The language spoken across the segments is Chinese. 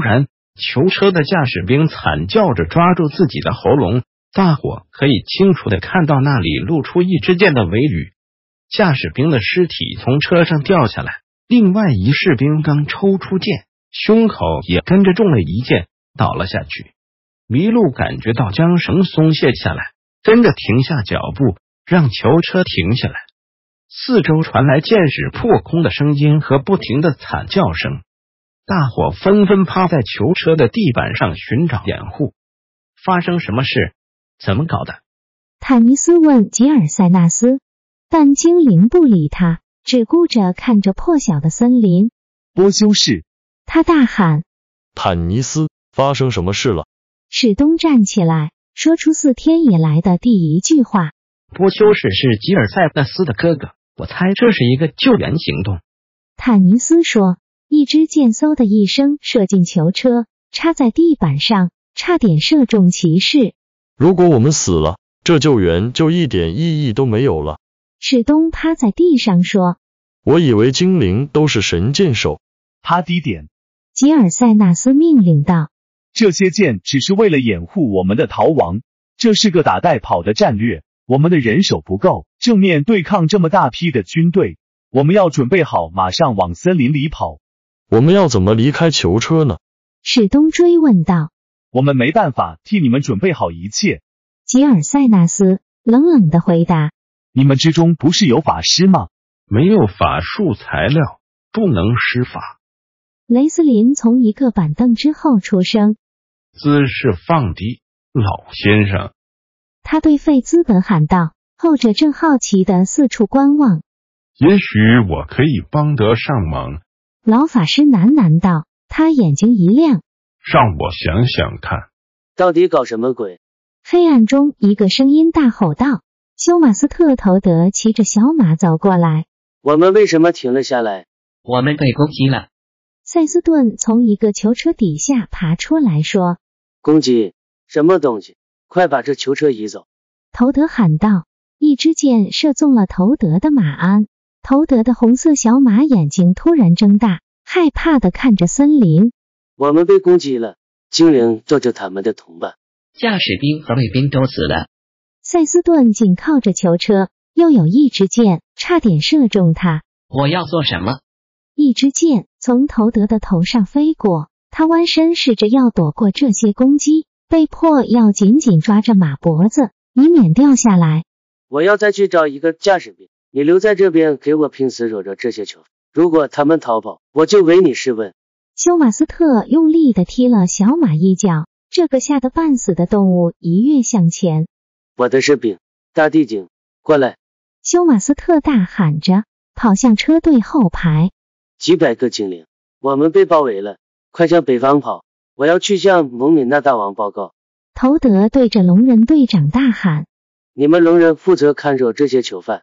突然，囚车的驾驶兵惨叫着抓住自己的喉咙。大伙可以清楚的看到那里露出一支箭的尾羽。驾驶兵的尸体从车上掉下来，另外一士兵刚抽出剑，胸口也跟着中了一箭，倒了下去。麋鹿感觉到缰绳松懈下来，跟着停下脚步，让囚车停下来。四周传来箭矢破空的声音和不停的惨叫声。大伙纷纷趴在囚车的地板上寻找掩护。发生什么事？怎么搞的？坦尼斯问吉尔塞纳斯，但精灵不理他，只顾着看着破晓的森林。波修士，他大喊：“坦尼斯，发生什么事了？”史东站起来，说出四天以来的第一句话：“波修士是吉尔塞纳斯的哥哥，我猜这是一个救援行动。”坦尼斯说。一支箭嗖的一声射进囚车，插在地板上，差点射中骑士。如果我们死了，这救援就一点意义都没有了。史东趴在地上说：“我以为精灵都是神箭手。”趴低点。吉尔塞纳斯命令道：“这些箭只是为了掩护我们的逃亡，这是个打带跑的战略。我们的人手不够，正面对抗这么大批的军队，我们要准备好，马上往森林里跑。”我们要怎么离开囚车呢？史东追问道。我们没办法替你们准备好一切。吉尔塞纳斯冷冷的回答。你们之中不是有法师吗？没有法术材料，不能施法。雷斯林从一个板凳之后出声。姿势放低，老先生。他对费兹本喊道，后者正好奇的四处观望。也许我可以帮得上忙。老法师喃喃道，他眼睛一亮，让我想想看，到底搞什么鬼？黑暗中，一个声音大吼道：“休马斯特头德骑着小马走过来，我们为什么停了下来？我们被攻击了。”塞斯顿从一个囚车底下爬出来说：“攻击？什么东西？快把这囚车移走！”头德喊道。一支箭射中了头德的马鞍。头德的红色小马眼睛突然睁大，害怕的看着森林。我们被攻击了，精灵做着他们的同伴，驾驶兵和卫兵都死了。塞斯顿紧靠着囚车，又有一支箭差点射中他。我要做什么？一支箭从头德的头上飞过，他弯身试着要躲过这些攻击，被迫要紧紧抓着马脖子，以免掉下来。我要再去找一个驾驶兵。你留在这边，给我拼死惹着这些囚犯。如果他们逃跑，我就唯你是问。休马斯特用力的踢了小马一脚，这个吓得半死的动物一跃向前。我的是饼，大地精，过来！休马斯特大喊着，跑向车队后排。几百个精灵，我们被包围了，快向北方跑！我要去向蒙敏娜大王报告。头德对着龙人队长大喊：“你们龙人负责看守这些囚犯。”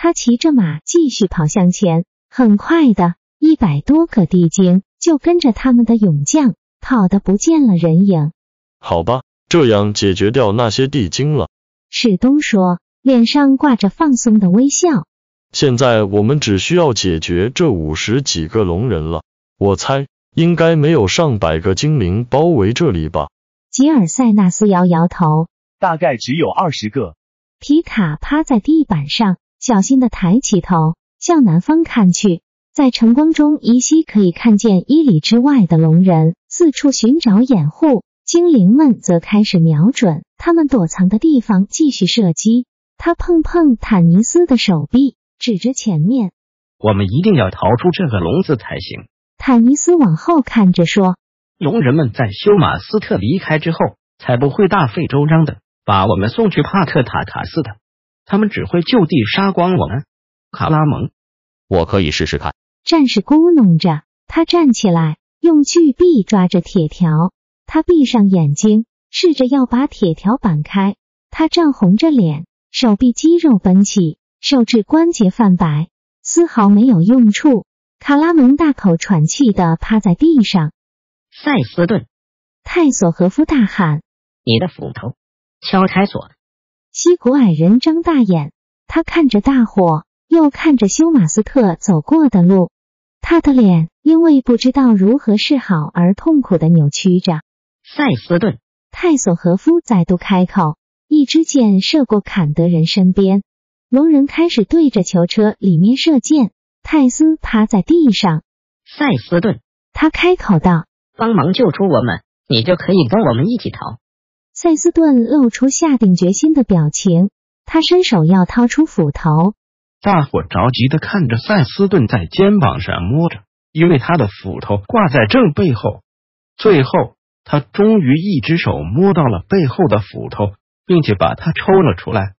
他骑着马继续跑向前，很快的，一百多个地精就跟着他们的勇将跑得不见了人影。好吧，这样解决掉那些地精了。史东说，脸上挂着放松的微笑。现在我们只需要解决这五十几个龙人了。我猜应该没有上百个精灵包围这里吧？吉尔塞纳斯摇摇头，大概只有二十个。皮卡趴在地板上。小心的抬起头，向南方看去，在晨光中依稀可以看见一里之外的龙人四处寻找掩护，精灵们则开始瞄准他们躲藏的地方继续射击。他碰碰坦尼斯的手臂，指着前面：“我们一定要逃出这个笼子才行。”坦尼斯往后看着说：“龙人们在修马斯特离开之后，才不会大费周章的把我们送去帕特塔卡斯的。”他们只会就地杀光我们，卡拉蒙。我可以试试看。战士咕哝着，他站起来，用巨臂抓着铁条。他闭上眼睛，试着要把铁条扳开。他涨红着脸，手臂肌肉绷起，手指关节泛白，丝毫没有用处。卡拉蒙大口喘气的趴在地上。塞斯顿，泰索和夫大喊：“你的斧头，敲开锁！”西古矮人睁大眼，他看着大火，又看着休马斯特走过的路。他的脸因为不知道如何是好而痛苦的扭曲着。塞斯顿，泰索和夫再度开口，一支箭射过坎德人身边。龙人开始对着囚车里面射箭。泰斯趴在地上。塞斯顿，他开口道：“帮忙救出我们，你就可以跟我们一起逃。”塞斯顿露出下定决心的表情，他伸手要掏出斧头。大伙着急的看着塞斯顿在肩膀上摸着，因为他的斧头挂在正背后。最后，他终于一只手摸到了背后的斧头，并且把它抽了出来。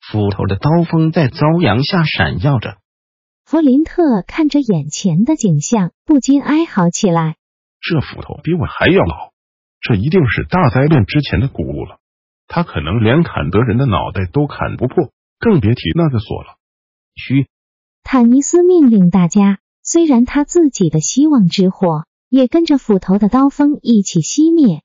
斧头的刀锋在朝阳下闪耀着。弗林特看着眼前的景象，不禁哀嚎起来：“这斧头比我还要老，这一定是大灾变之前的古物了。他可能连坎德人的脑袋都砍不破，更别提那个锁了。”嘘！坦尼斯命令大家，虽然他自己的希望之火也跟着斧头的刀锋一起熄灭。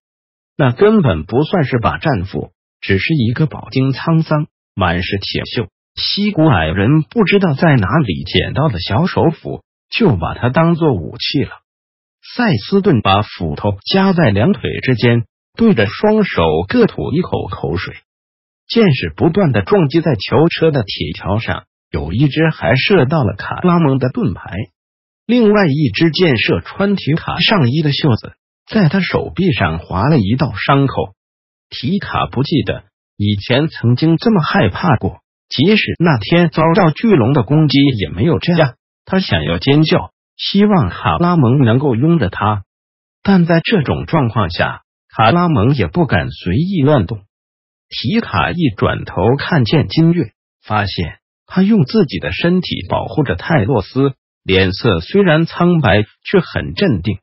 那根本不算是把战斧，只是一个饱经沧桑、满是铁锈。西古矮人不知道在哪里捡到的小手斧，就把它当做武器了。塞斯顿把斧头夹在两腿之间，对着双手各吐一口口水。箭矢不断的撞击在囚车的铁条上，有一只还射到了卡拉蒙的盾牌，另外一支箭射穿提卡上衣的袖子，在他手臂上划了一道伤口。提卡不记得以前曾经这么害怕过。即使那天遭到巨龙的攻击，也没有这样。他想要尖叫，希望卡拉蒙能够拥着他，但在这种状况下，卡拉蒙也不敢随意乱动。提卡一转头看见金月，发现他用自己的身体保护着泰洛斯，脸色虽然苍白，却很镇定。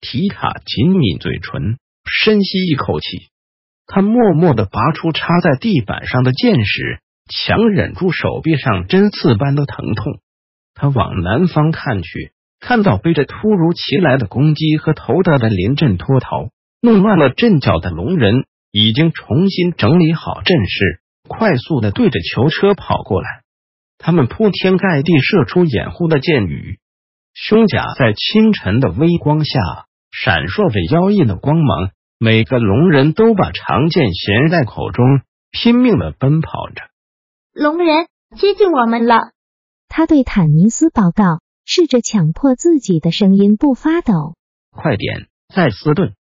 提卡紧抿嘴唇，深吸一口气，他默默的拔出插在地板上的箭矢。强忍住手臂上针刺般的疼痛，他往南方看去，看到背着突如其来的攻击和头大的临阵脱逃、弄乱了阵脚的龙人，已经重新整理好阵势，快速的对着囚车跑过来。他们铺天盖地射出掩护的箭雨，胸甲在清晨的微光下闪烁着妖异的光芒。每个龙人都把长剑衔在口中，拼命的奔跑着。龙人接近我们了，他对坦尼斯报告，试着强迫自己的声音不发抖。快点，塞斯顿！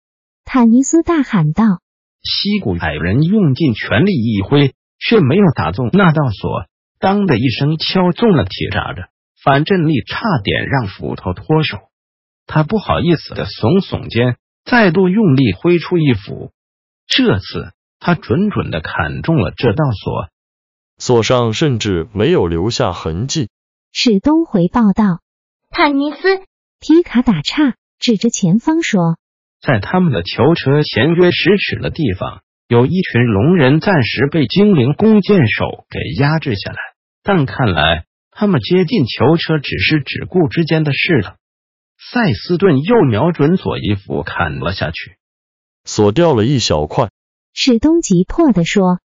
坦尼斯大喊道。西古矮人用尽全力一挥，却没有打中那道锁。当的一声敲中了铁闸着，反震力差点让斧头脱手。他不好意思的耸耸肩，再度用力挥出一斧。这次他准准的砍中了这道锁。锁上甚至没有留下痕迹。史东回报道：“坦尼斯，皮卡打岔，指着前方说，在他们的囚车前约十尺的地方，有一群龙人暂时被精灵弓箭手给压制下来。但看来他们接近囚车只是只顾之间的事了。”塞斯顿又瞄准左衣服砍了下去，锁掉了一小块。史东急迫的说。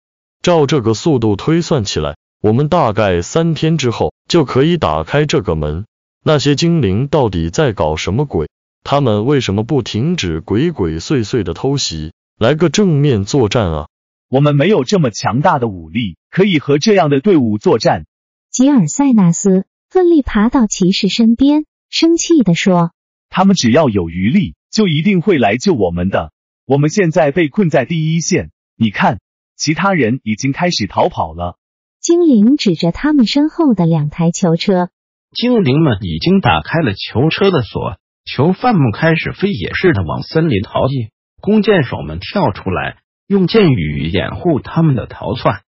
照这个速度推算起来，我们大概三天之后就可以打开这个门。那些精灵到底在搞什么鬼？他们为什么不停止鬼鬼祟祟的偷袭，来个正面作战啊？我们没有这么强大的武力，可以和这样的队伍作战。吉尔塞纳斯奋力爬到骑士身边，生气地说：“他们只要有余力，就一定会来救我们的。我们现在被困在第一线，你看。”其他人已经开始逃跑了。精灵指着他们身后的两台囚车，精灵们已经打开了囚车的锁，囚犯们开始飞也似的往森林逃逸。弓箭手们跳出来，用箭雨掩护他们的逃窜。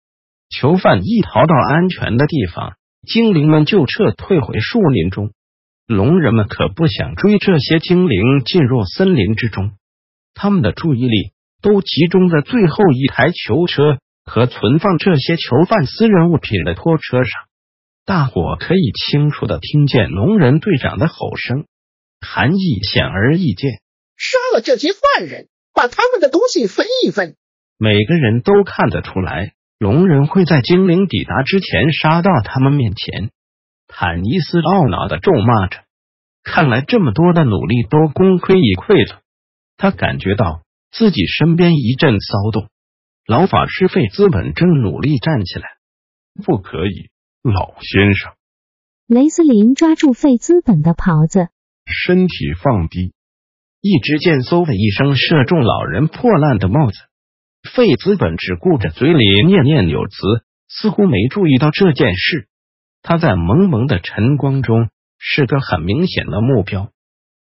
囚犯一逃到安全的地方，精灵们就撤退回树林中。龙人们可不想追这些精灵进入森林之中，他们的注意力都集中在最后一台囚车和存放这些囚犯私人物品的拖车上。大伙可以清楚的听见龙人队长的吼声，含义显而易见：杀了这些犯人，把他们的东西分一分。每个人都看得出来，龙人会在精灵抵达之前杀到他们面前。坦尼斯懊恼的咒骂着，看来这么多的努力都功亏一篑了。他感觉到自己身边一阵骚动，老法师费资本正努力站起来。不可以，老先生。雷斯林抓住费兹本的袍子，身体放低。一支箭嗖的一声射中老人破烂的帽子。费兹本只顾着嘴里念念有词，似乎没注意到这件事。他在蒙蒙的晨光中是个很明显的目标。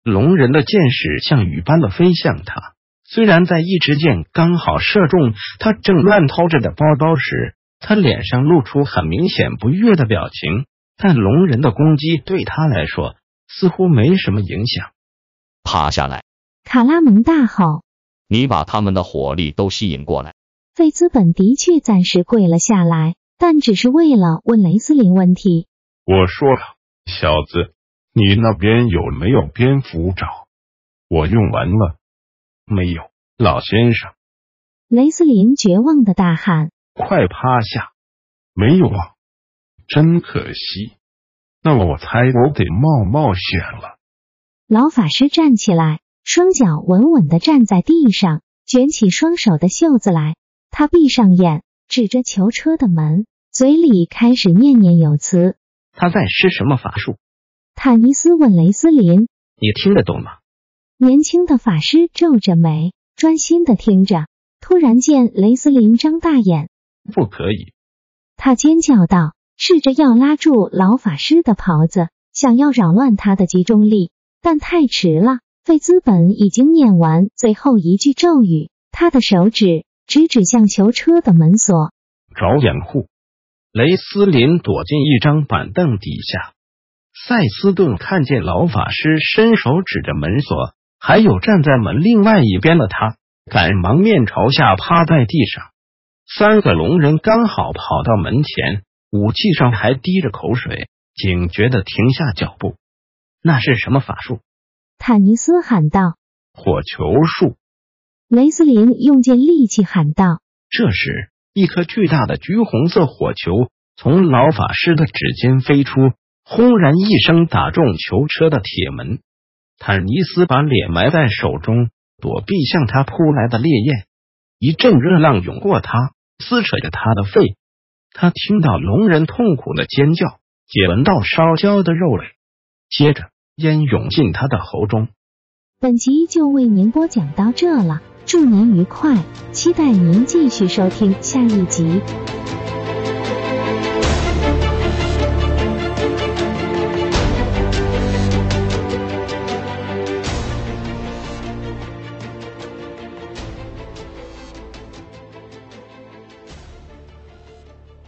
龙人的箭矢像雨般的飞向他，虽然在一支箭刚好射中他正乱掏着的包包时，他脸上露出很明显不悦的表情，但龙人的攻击对他来说似乎没什么影响。趴下来！卡拉蒙大吼。你把他们的火力都吸引过来。费兹本的确暂时跪了下来，但只是为了问雷斯林问题。我说了，小子，你那边有没有蝙蝠爪？我用完了。没有，老先生。雷斯林绝望的大喊：“快趴下！”没有啊，真可惜。那么我猜我得冒冒险了。老法师站起来。双脚稳稳的站在地上，卷起双手的袖子来。他闭上眼，指着囚车的门，嘴里开始念念有词。他在施什么法术？坦尼斯问雷斯林：“你听得懂吗？”年轻的法师皱着眉，专心的听着。突然见，雷斯林张大眼：“不可以！”他尖叫道，试着要拉住老法师的袍子，想要扰乱他的集中力，但太迟了。费兹本已经念完最后一句咒语，他的手指直指向囚车的门锁，找掩护。雷斯林躲进一张板凳底下。塞斯顿看见老法师伸手指着门锁，还有站在门另外一边的他，赶忙面朝下趴在地上。三个龙人刚好跑到门前，武器上还滴着口水，警觉的停下脚步。那是什么法术？坦尼斯喊道：“火球术！”雷斯林用尽力气喊道。这时，一颗巨大的橘红色火球从老法师的指尖飞出，轰然一声打中囚车的铁门。坦尼斯把脸埋在手中，躲避向他扑来的烈焰。一阵热浪涌过他，撕扯着他的肺。他听到聋人痛苦的尖叫，也闻到烧焦的肉类。接着。烟涌进他的喉中。本集就为您播讲到这了，祝您愉快，期待您继续收听下一集。